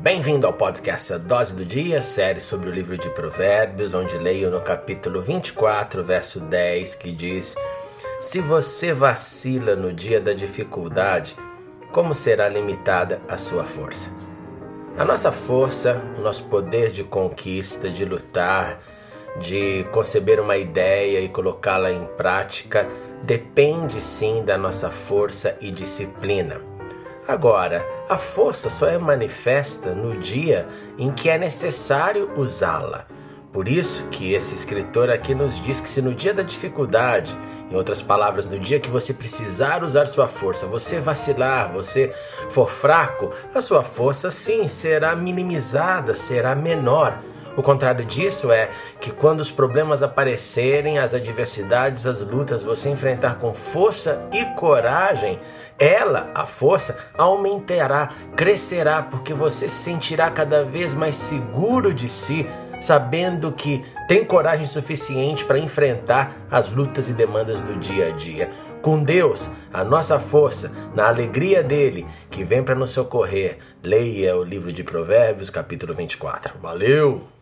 Bem-vindo ao podcast A Dose do Dia, série sobre o livro de Provérbios, onde leio no capítulo 24, verso 10, que diz: Se você vacila no dia da dificuldade, como será limitada a sua força? A nossa força, o nosso poder de conquista, de lutar, de conceber uma ideia e colocá-la em prática, depende sim da nossa força e disciplina. Agora, a força só é manifesta no dia em que é necessário usá-la. Por isso que esse escritor aqui nos diz que se no dia da dificuldade, em outras palavras, no dia que você precisar usar sua força, você vacilar, você for fraco, a sua força sim será minimizada, será menor. O contrário disso é que quando os problemas aparecerem, as adversidades, as lutas, você enfrentar com força e coragem, ela, a força, aumentará, crescerá, porque você se sentirá cada vez mais seguro de si, sabendo que tem coragem suficiente para enfrentar as lutas e demandas do dia a dia. Com Deus, a nossa força, na alegria dele, que vem para nos socorrer. Leia o livro de Provérbios, capítulo 24. Valeu!